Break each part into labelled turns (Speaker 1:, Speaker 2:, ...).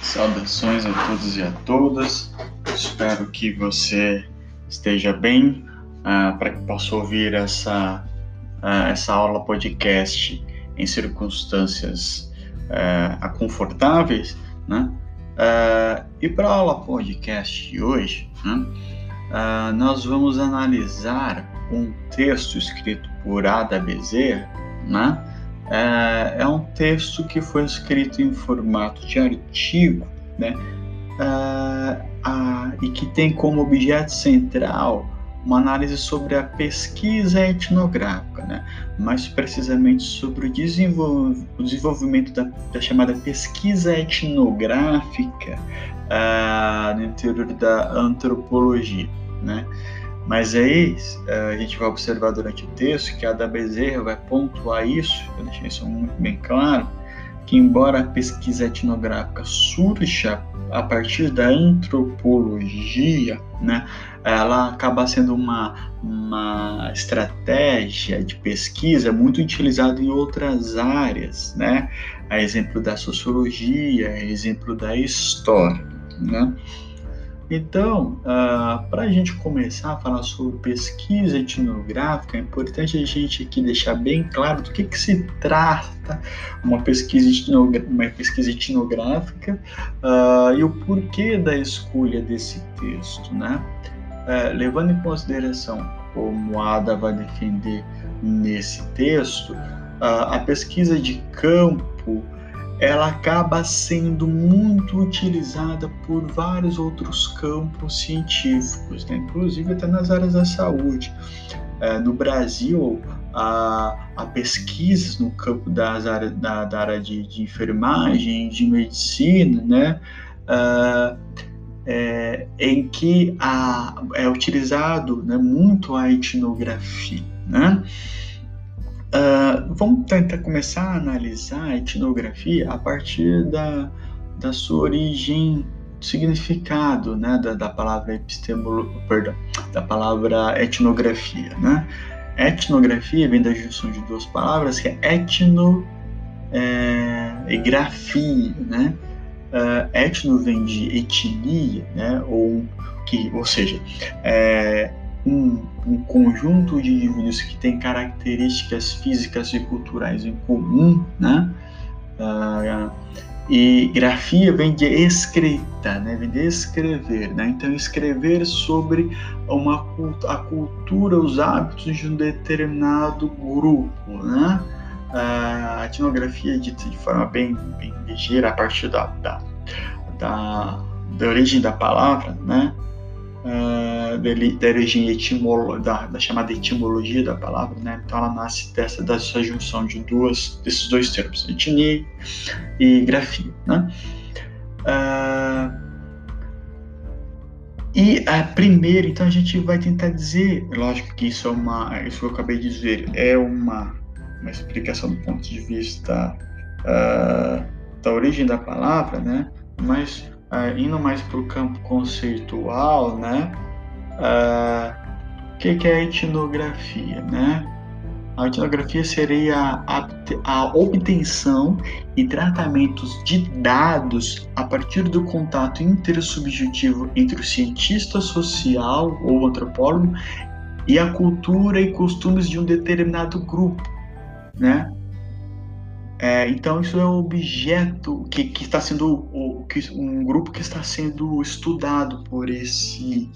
Speaker 1: Saudações a todos e a todas. Espero que você esteja bem uh, para que possa ouvir essa, uh, essa aula podcast em circunstâncias uh, confortáveis, né? e para a aula podcast de hoje, né? nós vamos analisar um texto escrito por Ada Bezerra, né? É, é um texto que foi escrito em formato de artigo, né? Uh, e que tem como objeto central uma análise sobre a pesquisa etnográfica, né? mais precisamente sobre o, o desenvolvimento da, da, chamada pesquisa etnográfica uh, no interior da antropologia. Né? Mas aí é, a gente vai observar durante o texto que a da Bezerra vai pontuar isso, eu deixei isso muito bem claro, que embora a pesquisa etnográfica surja a partir da antropologia, né, ela acaba sendo uma, uma estratégia de pesquisa muito utilizada em outras áreas, né, a exemplo da sociologia, a exemplo da história, né. Então, uh, ah, para a gente começar a falar sobre pesquisa etnográfica, é importante a gente aqui deixar bem claro do que, que se trata uma pesquisa, uma pesquisa etnográfica uh, e o porquê da escolha desse texto. Né? Uh, levando em consideração como a Ada vai defender nesse texto, a pesquisa de campo ela acaba sendo muito utilizada por vários outros campos científicos, né? inclusive até nas áreas da saúde. É, no Brasil, a, a pesquisas no campo das áreas, da, da área de, de, enfermagem, de medicina, né? Uh, é, em que a, é utilizado né, muito a etnografia. Né? Uh, vamos tentar começar a analisar a etnografia a partir da, da sua origem, significado, né, da, da palavra epistemolo, perdão, da palavra etnografia, né? Etnografia vem da junção de duas palavras que é etno é, e grafia, né? Uh, etno vem de etnia, né? Ou que, ou seja, é, um, um conjunto de indivíduos que têm características físicas e culturais em comum, né? Uh, e grafia vem de escrita, né? vem de escrever. Né? Então, escrever sobre uma, a cultura, os hábitos de um determinado grupo. Né? Uh, a etnografia, dita de forma bem, bem ligeira, a partir da, da, da, da origem da palavra, né? Uh, da, origem etimolo, da, da, chamada etimologia da palavra, né? Então ela nasce dessa, dessa junção de duas, desses dois termos, etnia e grafia, né? Uh, e a primeira, então a gente vai tentar dizer, lógico que isso é uma, isso que eu acabei de dizer, é uma, uma explicação do ponto de vista uh, da origem da palavra, né? Mas uh, indo mais para o campo conceitual, né? O que, que é etnografia, né? A etnografia seria a, a, obtenção e tratamentos de dados a partir do contato intersubjetivo entre o cientista social ou antropólogo e a cultura e costumes de um determinado grupo, né? É, então isso é o objeto que, que está sendo o, que, um grupo que está sendo estudado por esse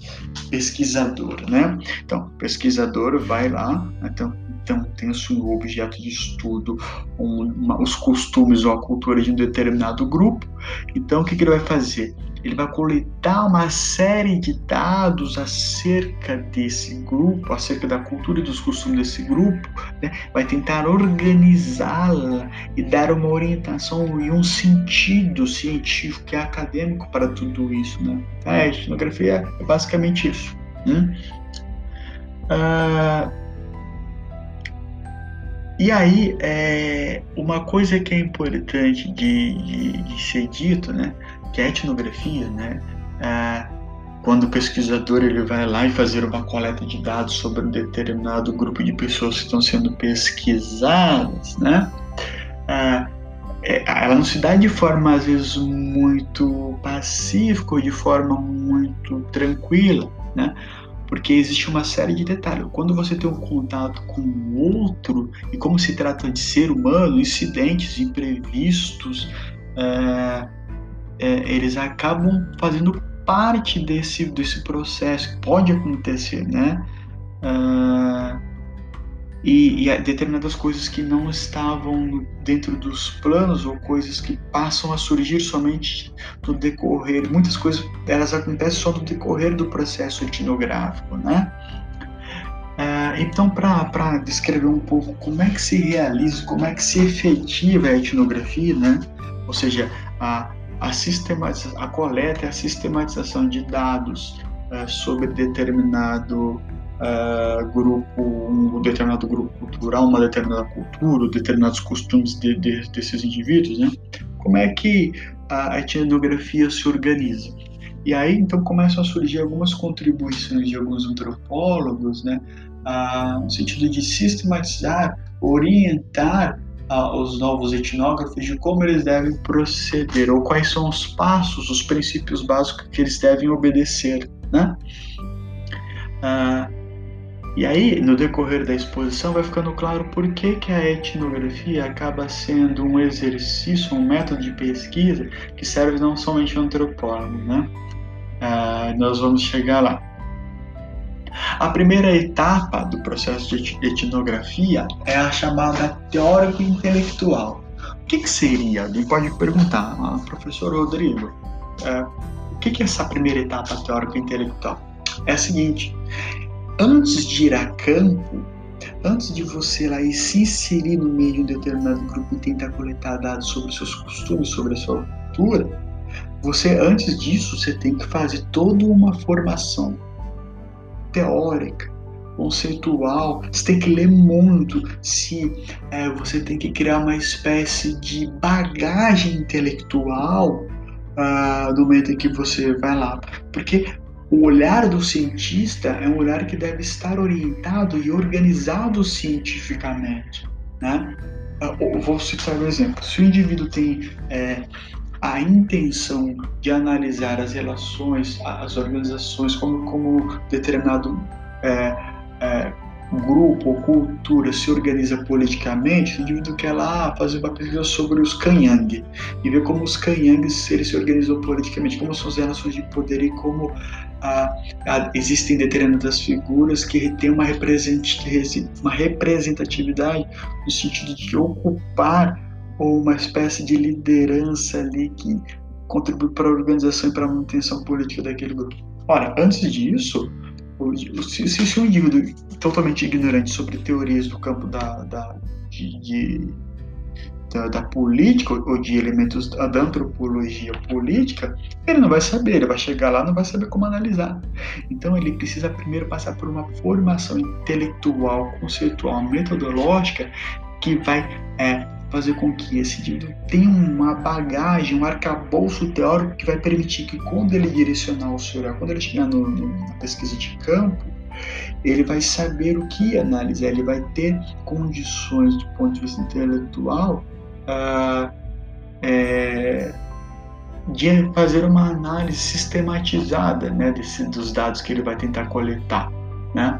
Speaker 1: pesquisador, né? Então, pesquisador vai lá, então, então tem o objeto de estudo um, uma, os costumes ou a cultura de um determinado grupo. Então, o que, que ele vai fazer? Ele vai coletar uma série de dados acerca desse grupo, acerca da cultura e dos costumes desse grupo, né? vai tentar organizá-la e dar uma orientação e um sentido científico e acadêmico para tudo isso. Né? A etnografia é basicamente isso. Né? Ah, e aí, é, uma coisa que é importante de, de, de ser dito, né? Que a etnografia, né, é, quando o pesquisador ele vai lá e fazer uma coleta de dados sobre um determinado grupo de pessoas que estão sendo pesquisadas, né, é, é, ela não se dá de forma às vezes muito pacífica ou de forma muito tranquila, né? Porque existe uma série de detalhes. Quando você tem um contato com o outro e como se trata de ser humano, incidentes imprevistos, é, é, eles acabam fazendo parte desse, desse processo pode acontecer, né? Uh, e, e determinadas coisas que não estavam dentro dos planos ou coisas que passam a surgir somente no decorrer, muitas coisas elas acontecem só no decorrer do processo etnográfico, né? Uh, então, para descrever um pouco como é que se realiza, como é que se efetiva a etnografia, né? Ou seja, a, a, a coleta e a sistematização de dados uh, sobre determinado uh, grupo, um determinado grupo cultural, uma determinada cultura, determinados costumes de, de, desses indivíduos, né? Como é que a etnografia se organiza? E aí então começam a surgir algumas contribuições de alguns antropólogos, né? Ah, no sentido de sistematizar, orientar os novos etnógrafos de como eles devem proceder ou quais são os passos, os princípios básicos que eles devem obedecer, né? Ah, e aí, no decorrer da exposição, vai ficando claro por que, que a etnografia acaba sendo um exercício, um método de pesquisa que serve não somente ao antropólogo, né? Ah, nós vamos chegar lá. A primeira etapa do processo de etnografia é a chamada teórico-intelectual. O que, que, seria? Alguém pode perguntar, ah, professor Rodrigo, é, o que, que é essa primeira etapa teórico-intelectual? É a seguinte: antes de ir a campo, antes de você lá e se inserir no meio de um determinado grupo e tentar coletar dados sobre seus costumes, sobre a sua cultura, você antes disso você tem que fazer toda uma formação teórica, conceitual. Você tem que ler muito. Se é, você tem que criar uma espécie de bagagem intelectual uh, no momento em que você vai lá, porque o olhar do cientista é um olhar que deve estar orientado e organizado cientificamente. Né? Eu vou citar um exemplo. Se o indivíduo tem é, a intenção de analisar as relações, as organizações, como, como determinado é, é, grupo ou cultura se organiza politicamente, indivíduo quer lá fazer uma pesquisa sobre os Kanyang e ver como os Kanyangs eles se organizam politicamente, como são as relações de poder e como ah, ah, existem determinadas figuras que têm uma representatividade no sentido de ocupar ou uma espécie de liderança ali que contribui para a organização e para a manutenção política daquele grupo. Ora, antes disso, se, se um indivíduo totalmente ignorante sobre teorias do campo da, da, de, de, da, da, política ou de elementos da antropologia política, ele não vai saber, ele vai chegar lá não vai saber como analisar. Então ele precisa primeiro passar por uma formação intelectual, conceitual, metodológica que vai é, fazer com que esse indivíduo tenha uma bagagem, um arcabouço teórico que vai permitir que quando ele direcionar o seu quando ele chegar no, no, na pesquisa de campo, ele vai saber o que analisar, ele vai ter condições do ponto de vista intelectual uh, é, de fazer uma análise sistematizada né, desse, dos dados que ele vai tentar coletar. Né?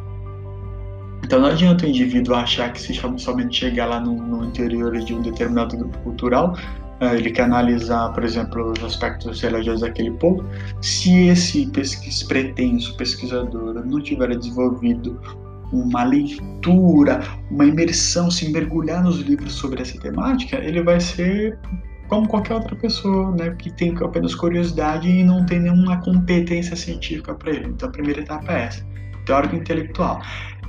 Speaker 1: Então não adianta o indivíduo achar que se somente chegar lá no, no interior de um determinado grupo cultural, uh, ele quer analisar, por exemplo, os aspectos religiosos daquele povo, se esse pesquis, pretenso pesquisador não tiver desenvolvido uma leitura, uma imersão, se mergulhar nos livros sobre essa temática, ele vai ser como qualquer outra pessoa, né, que tem apenas curiosidade e não tem nenhuma competência científica para ele. Então a primeira etapa é essa, teórico intelectual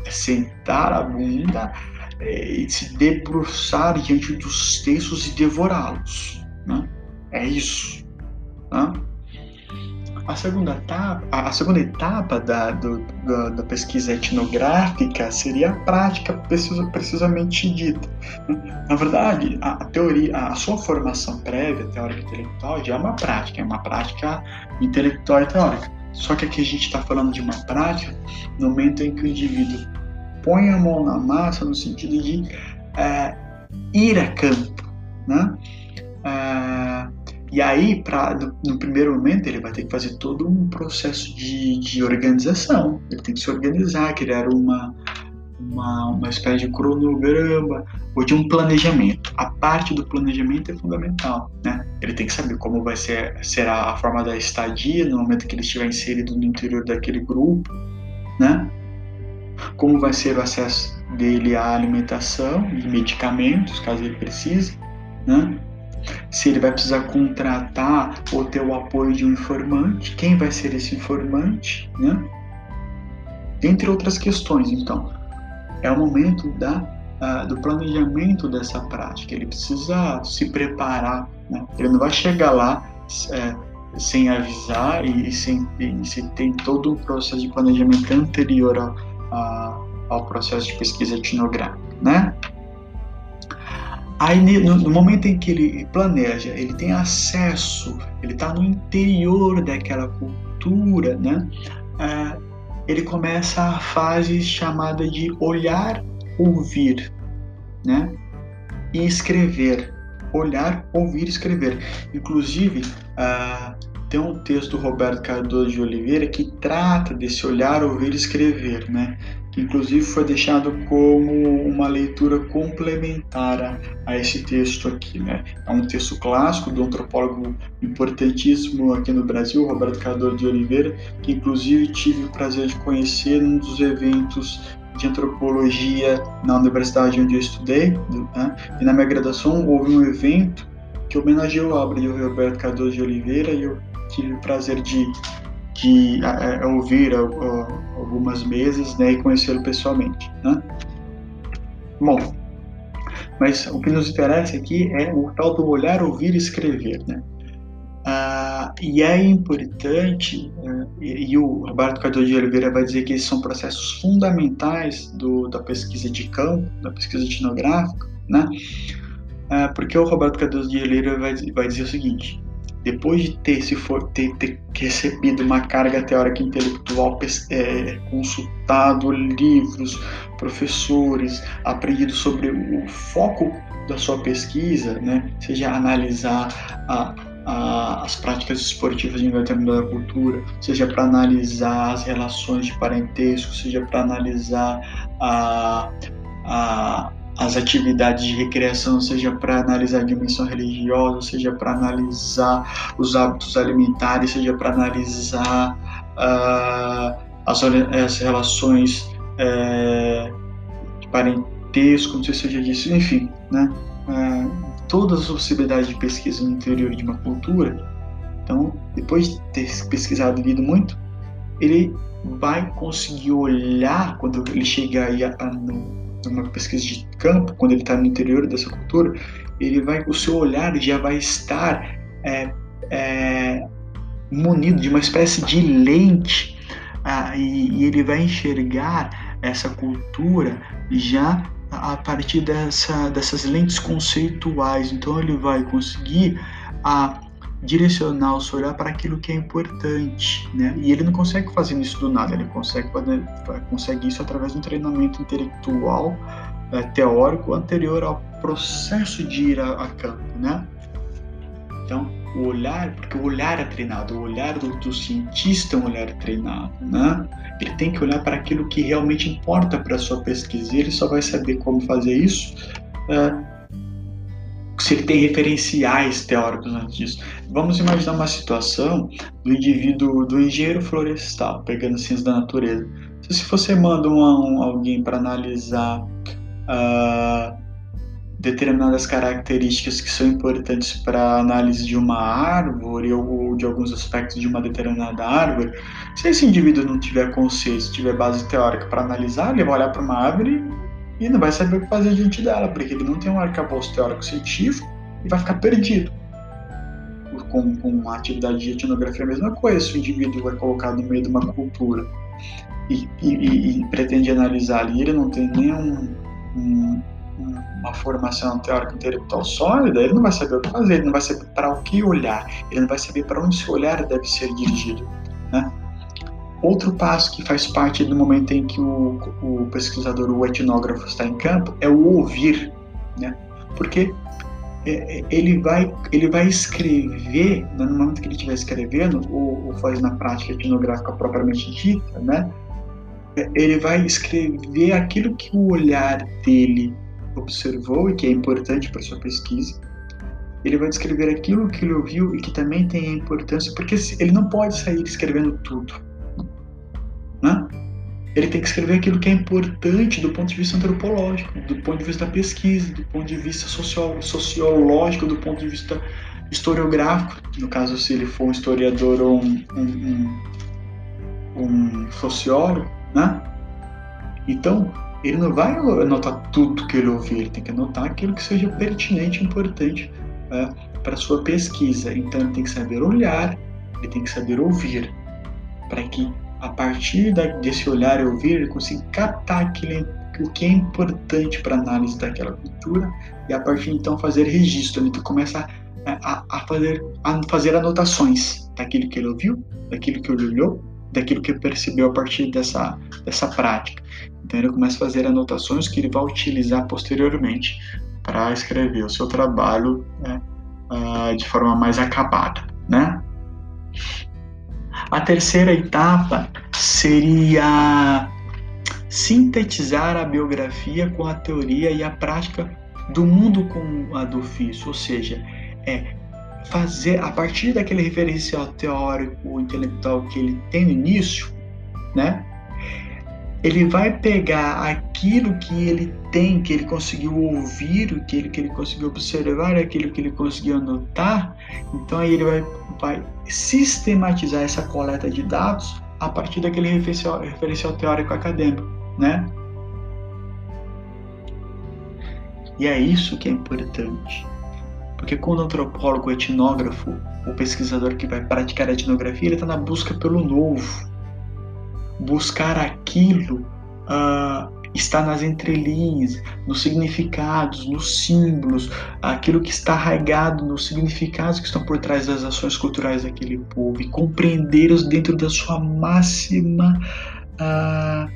Speaker 1: sentar a bunda é, e se debruçar diante dos textos e devorá-los. Né? É isso. Né? A segunda etapa, a segunda etapa da, do, da, da, pesquisa etnográfica seria a prática precisamente dita. Na verdade, a, a, teoria, a sua formação prévia, teórica intelectual, já é uma prática, é uma prática intelectual e teórica. Só que aqui a gente está falando de uma prática no momento em que o indivíduo põe a mão na massa no sentido de é, ir a campo, né? Uh, e aí, pra, no, no, primeiro momento, ele vai ter que fazer todo um processo de, de organização. Ele tem que se organizar, criar uma, uma, uma espécie de cronograma ou de um planejamento. A parte do planejamento é fundamental, né? Ele tem que saber como vai ser será a forma da estadia no momento que ele estiver inserido no interior daquele grupo, né? Como vai ser o acesso dele à alimentação e medicamentos, caso ele precise, né? Se ele vai precisar contratar ou ter o apoio de um informante, quem vai ser esse informante, né? Entre outras questões, então é o momento da, uh, do planejamento dessa prática. Ele precisa se preparar. Né? Ele não vai chegar lá é, sem avisar e, e sem, e, se tem todo um processo de planejamento anterior ao, a, ao processo de pesquisa etnográfica. Né? Aí, no, no, momento em que ele planeja, ele tem acesso, ele está no interior daquela cultura, né? É, ele começa a fase chamada de olhar, ouvir, né? E escrever. Olhar, ouvir, escrever. Inclusive, uh, tem um texto do Roberto Cardoso de Oliveira que trata desse olhar, ouvir, escrever, né? Que inclusive foi deixado como uma leitura complementar a, esse texto aqui. Né? É um texto clássico do antropólogo importantíssimo aqui no Brasil, Roberto Cardoso de Oliveira, que inclusive tive o prazer de conhecer num dos eventos de antropologia na universidade onde eu estudei. Né? E na minha graduação houve um evento que homenageou a obra de Roberto Cardoso de Oliveira e eu tive o prazer de de ouvir algumas vezes né, e conhecê-lo pessoalmente. Né? Bom, mas o que nos interessa aqui é o tal do olhar, ouvir e escrever. Né? Ah, e é importante, uh, e, e, o Roberto Cardoso de Oliveira vai dizer que esses são processos fundamentais do, da pesquisa de campo, da pesquisa etnográfica, né? Uh, porque o Roberto Cardoso de Oliveira vai, vai dizer o seguinte: depois de ter, se for, ter, ter recebido uma carga teórica intelectual, é, consultado livros, professores, aprendido sobre o foco da sua pesquisa, né, seja analisar a, as práticas esportivas de uma determinada cultura, seja para analisar as relações de parentesco, seja para analisar a, a as atividades de recreação, seja para analisar a dimensão religiosa, seja para analisar os hábitos alimentares, seja para analisar uh, as, as, relações uh, de parentesco, não sei se eu já disse, enfim, né? Uh, todas as possibilidades de pesquisa no interior de uma cultura. Então, depois de ter pesquisado e lido muito, ele vai conseguir olhar quando ele chegar aí a, a, no, numa pesquisa de campo, quando ele está no interior dessa cultura, ele vai, o seu olhar já vai estar é, é, munido de uma espécie de lente ah, e, e, ele vai enxergar essa cultura já a partir dessa, dessas lentes conceituais. Então ele vai conseguir a direcionar o seu olhar para aquilo que é importante, né? E ele não consegue fazer isso do nada, ele consegue consegue isso através de um treinamento intelectual, é, teórico anterior ao processo de ir a, a, campo, né? Então, o olhar, porque o olhar é treinado, o olhar do, do cientista é um olhar treinado, né? Ele tem que olhar para aquilo que realmente importa para a sua pesquisa. E ele só vai saber como fazer isso é, se ele tem referenciais teóricos antes disso. Vamos imaginar uma situação do indivíduo, do engenheiro florestal, pegando ciências da natureza. Se você manda um, um, alguém para analisar uh, determinadas características que são importantes para a análise de uma árvore ou de alguns aspectos de uma determinada árvore, se esse indivíduo não tiver conceito, tiver base teórica para analisar, ele vai olhar para uma árvore e não vai saber o que fazer diante dela, porque ele não tem um arcabouço teórico científico e vai ficar perdido. Com, com a atividade de etnografia é a mesma coisa, se o indivíduo é colocado no meio de uma cultura e, e, e pretende analisar ali, ele não tem nenhum um, uma formação teórica intelectual sólida, ele não vai saber o que fazer, ele não vai saber para o que olhar, ele não vai saber para onde seu olhar deve ser dirigido. Outro passo que faz parte do momento em que o, o pesquisador, o etnógrafo está em campo, é o ouvir, né? Porque é, é, ele vai, ele vai escrever, né, no momento que ele estiver escrevendo, ou, ou faz na prática etnográfica propriamente dita, né? É, ele vai escrever aquilo que o olhar dele observou e que é importante para sua pesquisa. Ele vai descrever aquilo que ele ouviu e que também tem importância, porque ele não pode sair escrevendo tudo, né? ele tem que escrever aquilo que é importante do ponto de vista antropológico, do ponto de vista da pesquisa, do ponto de vista sociológico, do ponto de vista historiográfico. No caso, se ele for um historiador ou um, um, um, um sociólogo, né? Então, ele não vai anotar tudo que ele ouvir, ele tem que anotar aquilo que seja pertinente e importante né, para sua pesquisa. Então, ele tem que saber olhar, ele tem que saber ouvir, para que a partir desse olhar e ouvir, ele consegue captar aquele, o que é importante para a análise daquela cultura e a partir então fazer registro. Ele começa a, a, fazer, a fazer anotações daquilo que ele ouviu, daquilo que ele olhou, daquilo que percebeu a partir dessa, dessa prática. Então ele começa a fazer anotações que ele vai utilizar posteriormente para escrever o seu trabalho né, uh, de forma mais acabada, né? A terceira etapa seria sintetizar a biografia com a teoria e a prática do mundo com a do ofício, ou seja, é fazer a partir daquele referencial teórico intelectual que ele tem no início, né? Ele vai pegar aquilo que ele tem, que ele conseguiu ouvir, aquilo que ele conseguiu observar, aquilo que ele conseguiu anotar. Então aí ele vai, vai sistematizar essa coleta de dados a partir daquele referencial, referencial teórico acadêmico, né? E é isso que é importante. Porque quando o antropólogo, o etnógrafo, o pesquisador que vai praticar a etnografia, ele está na busca pelo novo. Buscar aquilo uh, está nas entrelinhas, nos significados, nos símbolos, aquilo que está arraigado nos significados que estão por trás das ações culturais daquele povo e compreendê-los dentro da sua máxima, ah,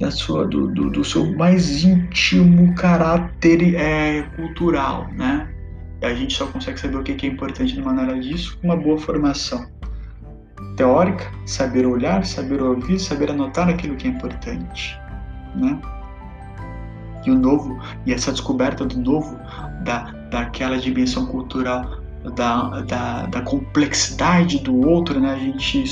Speaker 1: da sua, do, do, do, seu mais íntimo caráter é, cultural, né? A gente só consegue saber o que é importante numa análise disso com uma boa formação teórica, saber olhar, saber ouvir, saber anotar aquilo que é importante né? E o novo, e essa descoberta do novo, da, daquela dimensão cultural, da, da, da complexidade do outro, né? A gente,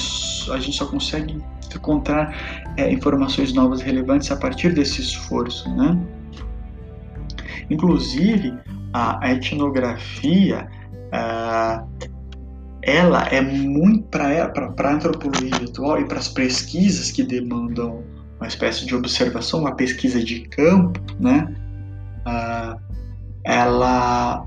Speaker 1: a gente só consegue encontrar é, informações novas relevantes a partir desse esforço, né? Inclusive, a etnografia, ela é muito para a antropologia atual e para as pesquisas que demandam uma espécie de observação, uma pesquisa de campo, né? Uh, ela,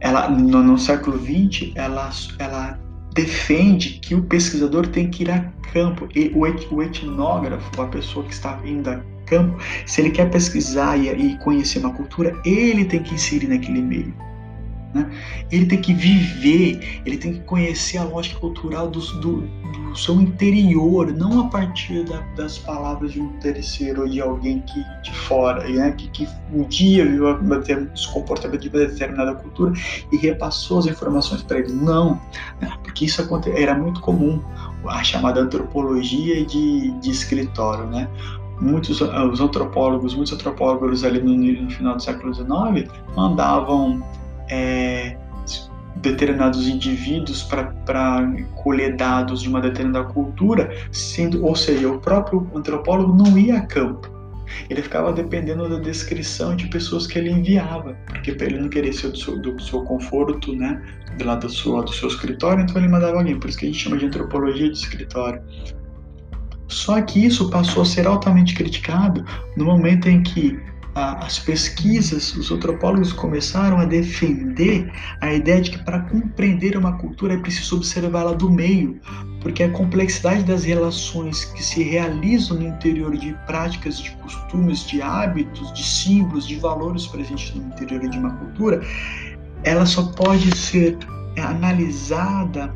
Speaker 1: ela no, no, século XX, ela, ela defende que o pesquisador tem que ir a campo e o, et, o etnógrafo, a pessoa que está vindo a campo, se ele quer pesquisar e, e conhecer uma cultura, ele tem que inserir naquele meio. Né? Ele tem que viver, ele tem que conhecer a lógica cultural do, do, do seu interior, não a partir da, das palavras de um terceiro ou de alguém que de fora, né? que, que um dia viu os comportamentos de uma determinada cultura e repassou as informações para ele. Não, né? porque isso era muito comum, a chamada antropologia de, de escritório. Né? muitos os antropólogos, muitos antropólogos ali no, no final do século XIX mandavam é, determinados indivíduos para colher dados de uma determinada cultura, sendo, ou seja, o próprio antropólogo não ia a campo. Ele ficava dependendo da descrição de pessoas que ele enviava, porque ele não queria ser do seu, do seu conforto, né, do lado do seu, do seu escritório, então ele mandava alguém. Por isso que a gente chama de antropologia de escritório. Só que isso passou a ser altamente criticado no momento em que as pesquisas, os antropólogos começaram a defender a ideia de que para compreender uma cultura é preciso observá-la do meio, porque a complexidade das relações que se realizam no interior de práticas, de costumes, de hábitos, de símbolos, de valores presentes no interior de uma cultura, ela só pode ser analisada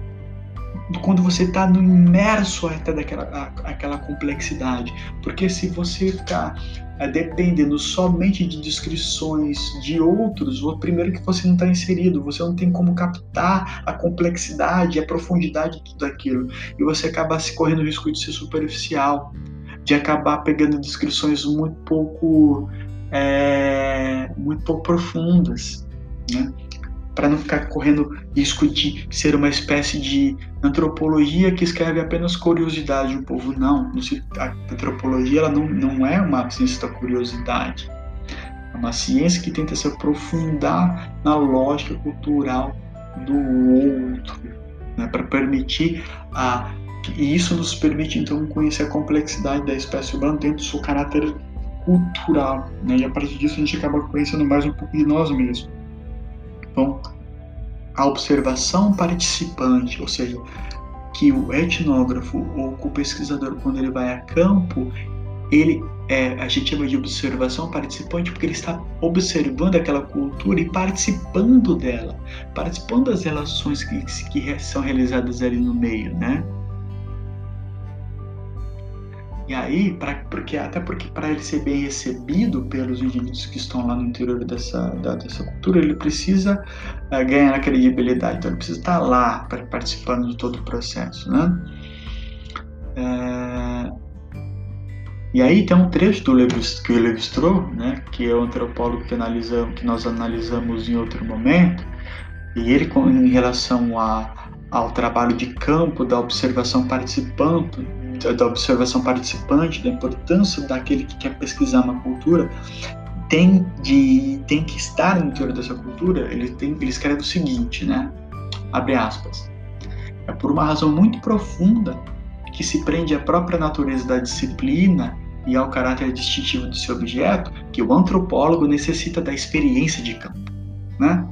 Speaker 1: quando você está imerso até daquela aquela complexidade. Porque se você ficar é, dependendo somente de descrições de outros, primeiro que você não está inserido, você não tem como captar a complexidade, a profundidade de tudo aquilo. E você acaba se correndo o risco de ser superficial, de acabar pegando descrições muito pouco, é, muito pouco profundas. Né? Para não ficar correndo risco de ser uma espécie de antropologia que escreve apenas curiosidade do povo. Não, a antropologia ela não, não é uma ciência da curiosidade. É uma ciência que tenta se aprofundar na lógica cultural do outro, né, para permitir a e isso nos permite então conhecer a complexidade da espécie humana dentro do seu caráter cultural, né? E a partir disso a gente acaba conhecendo mais um pouco de nós mesmos. Bom, a observação participante, ou seja, que o etnógrafo ou o pesquisador, quando ele vai a campo, ele é, a gente chama de observação participante porque ele está observando aquela cultura e participando dela, participando das relações que, que são realizadas ali no meio, né? E aí, pra, porque, até porque para ele ser bem recebido pelos indivíduos que estão lá no interior dessa, da, dessa cultura, ele precisa uh, ganhar a credibilidade. Então, ele precisa estar lá pra, participando de todo o processo, né? Uh, e aí tem um trecho do que o Levi-Strauss, né, que é o antropólogo que, analisamos, que nós analisamos em outro momento, e ele, em relação a, ao trabalho de campo, da observação participante, da observação participante, da importância daquele que quer pesquisar uma cultura, tem, de, tem que estar no interior dessa cultura, ele, tem, ele escreve o seguinte, né? Abre aspas. É por uma razão muito profunda que se prende à própria natureza da disciplina e ao caráter distintivo do seu objeto que o antropólogo necessita da experiência de campo, né?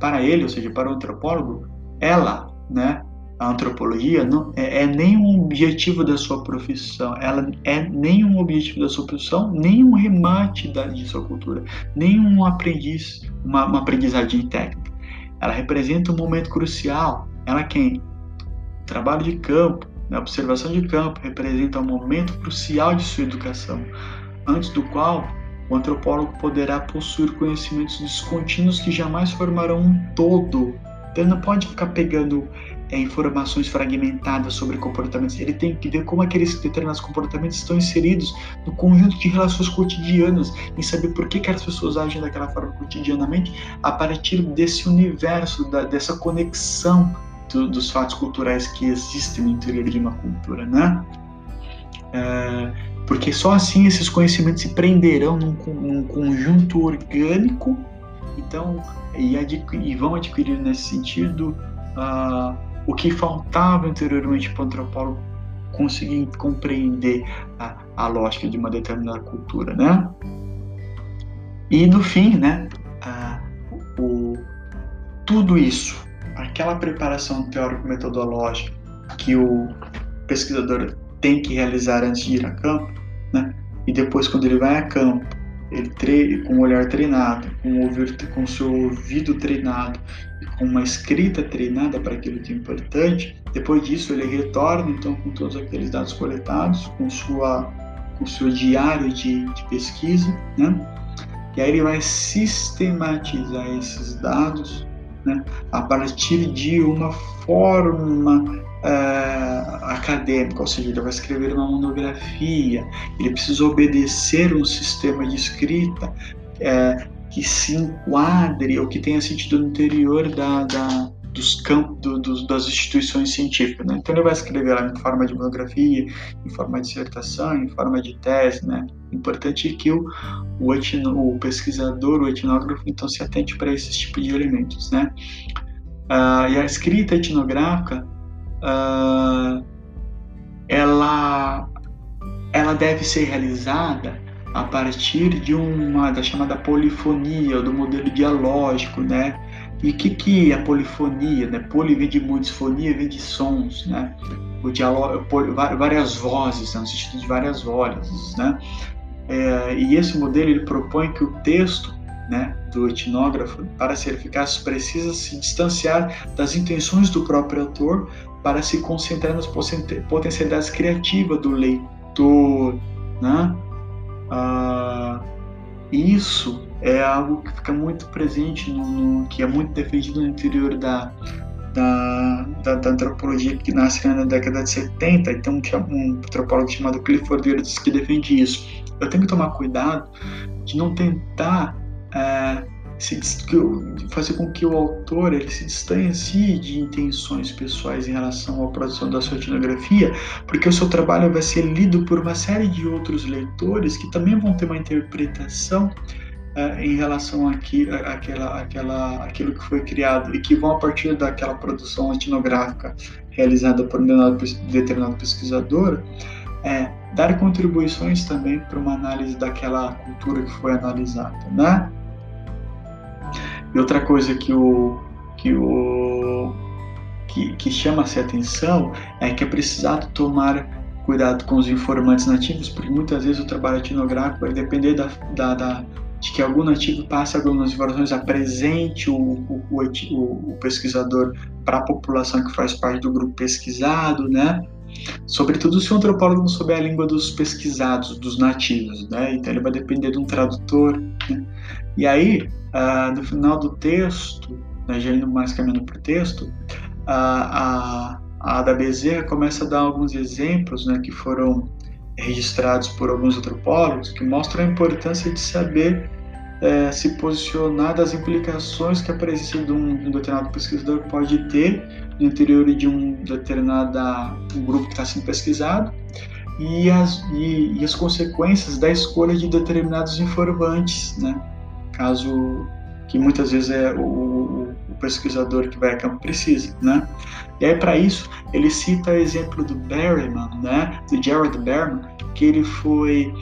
Speaker 1: Para ele, ou seja, para o antropólogo, ela, né, a antropologia não é, é nenhum objetivo da sua profissão, ela é nenhum objetivo da sua profissão, nenhum remate da, de sua cultura, nenhum aprendiz, uma, uma aprendizagem técnica. Ela representa um momento crucial. Ela quem? trabalho de campo, né, observação de campo, representa um momento crucial de sua educação, antes do qual o antropólogo poderá possuir conhecimentos descontínuos que jamais formarão um todo. Então, ele não pode ficar pegando é, informações fragmentadas sobre comportamentos. Ele tem que ver como aqueles determinados comportamentos estão inseridos no conjunto de relações cotidianas e saber por que, que as pessoas agem daquela forma cotidianamente a partir desse universo, da, dessa conexão do, dos fatos culturais que existem no interior de uma cultura, né? É, porque só assim esses conhecimentos se prenderão num, num conjunto orgânico, então e, e, vão adquirir nesse sentido uh, o que faltava anteriormente para o antropólogo conseguir compreender a, a, lógica de uma determinada cultura, né? E no fim, né, o, tudo isso, aquela preparação teórico-metodológica que o pesquisador tem que realizar antes de ir a campo, né? E depois quando ele vai a campo, ele tre com o olhar treinado, com o ouvir, com seu ouvido treinado com uma escrita treinada para aquilo que é importante. Depois disso, ele retorna então com todos aqueles dados coletados, com sua com seu diário de, de pesquisa, né? E aí ele vai sistematizar esses dados, né? A partir de uma forma uh, acadêmica, ou seja, ele vai escrever uma monografia, ele precisa obedecer um sistema de escrita uh, que se enquadre ou que tenha sentido no interior da, da dos campos do, do, das instituições científicas. Né? Então ele vai escrever ela em forma de monografia, em forma de dissertação, em forma de tese. Né? Importante é que o, o, etno, o pesquisador, o etnógrafo, então se atente para esses tipos de elementos. Né? Uh, e a escrita etnográfica, uh, ela, ela deve ser realizada a partir de uma da chamada polifonia, do modelo dialógico, né? E o que, que é a polifonia? Né? Poli vem de muitos, fonia vem de sons, né? O diálogo, várias vozes, né? no sentido de várias vozes, né? É, e esse modelo ele propõe que o texto né, do etnógrafo, para ser eficaz, precisa se distanciar das intenções do próprio autor para se concentrar nas potencialidades criativas do leitor, né? Ah, isso é algo que fica muito presente, no, no, que é muito defendido no interior da, da, da, da, antropologia que nasce na década de 70, então tinha um antropólogo chamado Clifford Geertz que defende isso. Eu tenho que tomar cuidado de não tentar é, se, fazer com que o autor ele se distancie de intenções pessoais em relação à produção da sua etnografia, porque o seu trabalho vai ser lido por uma série de outros leitores que também vão ter uma interpretação uh, em relação àqui, àquilo que foi criado e que vão a partir daquela produção etnográfica realizada por um determinado pesquisador, é, dar contribuições também para uma análise daquela cultura que foi analisada, né? E outra coisa que o que o que, que chama-se atenção é que é precisado tomar cuidado com os informantes nativos, porque muitas vezes o trabalho etnográfico vai depender da, da, da de que algum nativo passe algumas informações, apresente o, o, o, o pesquisador para a população que faz parte do grupo pesquisado, né? Sobretudo se o antropólogo não souber a língua dos pesquisados, dos nativos, né? Então ele vai depender de um tradutor. Né? E aí, uh, no final do texto, né, já indo mais caminhando para o texto, uh, a, Ada Bezerra começa a dar alguns exemplos né, que foram registrados por alguns antropólogos que mostram a importância de saber é, se posicionar das implicações que a presença de um, um determinado pesquisador pode ter no interior de um determinado um grupo que está sendo pesquisado e as, e, e as consequências da escolha de determinados informantes, né? Caso que muitas vezes é o, o, pesquisador que vai a campo precisa, né? E aí para isso ele cita o exemplo do Berryman, né? Do Jared Berryman, que ele foi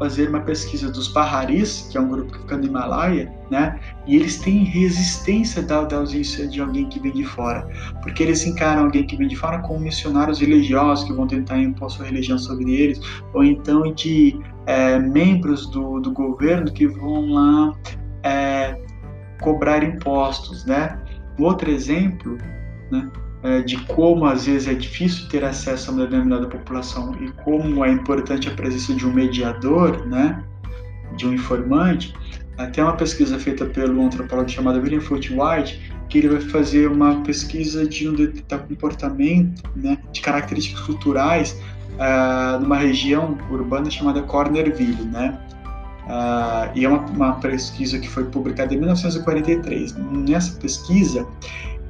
Speaker 1: fazer uma pesquisa dos Paharis, que é um grupo que fica no Himalaia, né? E eles têm resistência da, da ausência de alguém que vem de fora, porque eles encaram alguém que vem de fora como missionários religiosos que vão tentar impor sua religião sobre eles, ou então de é, membros do, do governo que vão lá é, cobrar impostos, né? Outro exemplo, né? É, de como às vezes é difícil ter acesso a uma determinada população e como é importante a presença de um mediador, né, de um informante. Até uma pesquisa feita pelo antropólogo chamado William Foote White, que ele vai fazer uma pesquisa de um determinado comportamento, né, de características culturais uh, numa região urbana chamada Cornerville, né. Uh, e é uma, uma pesquisa que foi publicada em 1943. Nessa pesquisa,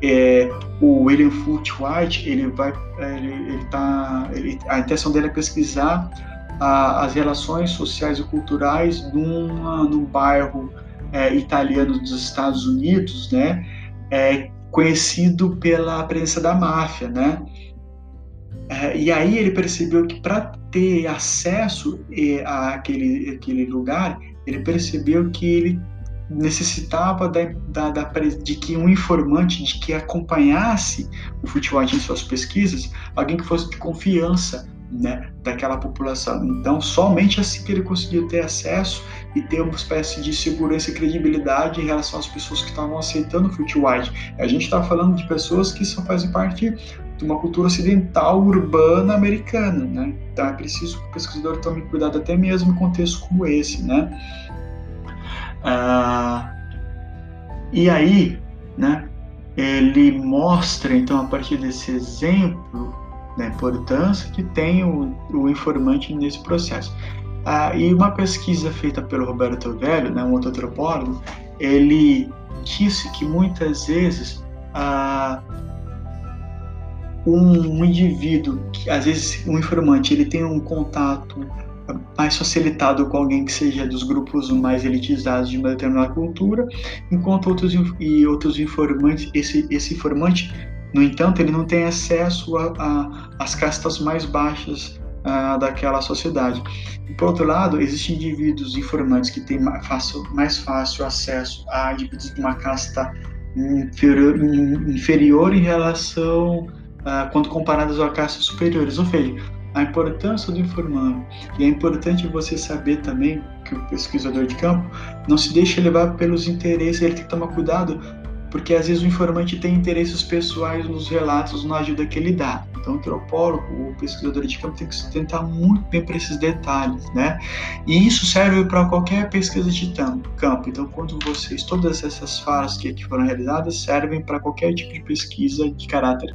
Speaker 1: é, o William Foote White, ele vai, ele, ele tá, ele, a intenção dele é pesquisar as relações sociais e culturais numa, num bairro é, italiano dos Estados Unidos, né, é, conhecido pela presença da máfia, né, e aí ele percebeu que para ter acesso àquele, àquele lugar, ele percebeu que ele necessitava da, da, da, de que um informante, de que acompanhasse o Footwatch em suas pesquisas, alguém que fosse de confiança né, daquela população. Então, somente assim que ele conseguiu ter acesso e ter uma espécie de segurança e credibilidade em relação às pessoas que estavam aceitando o Footwatch. A gente está falando de pessoas que só fazem parte de uma cultura ocidental urbana americana, né? Então é preciso que o pesquisador tome cuidado até mesmo em contextos como esse, né? Ah, e aí, né, ele mostra, então, a partir desse exemplo, da importância que tem o, o informante nesse processo. Ah, e uma pesquisa feita pelo Roberto Velho, né, um outro antropólogo, ele disse que muitas vezes ah, um, indivíduo, que, às vezes um informante, ele tem um contato mais facilitado com alguém que seja dos grupos mais elitizados de uma determinada cultura, enquanto outros e outros informantes, esse, esse informante, no entanto, ele não tem acesso às castas mais baixas uh, daquela sociedade. E, por outro lado, existem indivíduos informantes que têm mais fácil, mais fácil acesso a indivíduos de uma casta inferior, inferior em relação quando comparados a castas superiores, ou seja, a importância do informante. E é importante você saber também que o pesquisador de campo não se deixa levar pelos interesses, ele tem que tomar cuidado porque às vezes o informante tem interesses pessoais nos relatos, na ajuda que ele dá. Então, o antropólogo, o pesquisador de campo tem que se atentar muito bem para esses detalhes, né? E isso serve para qualquer pesquisa de campo. Então, quando vocês, todas essas falas que aqui foram realizadas servem para qualquer tipo de pesquisa de caráter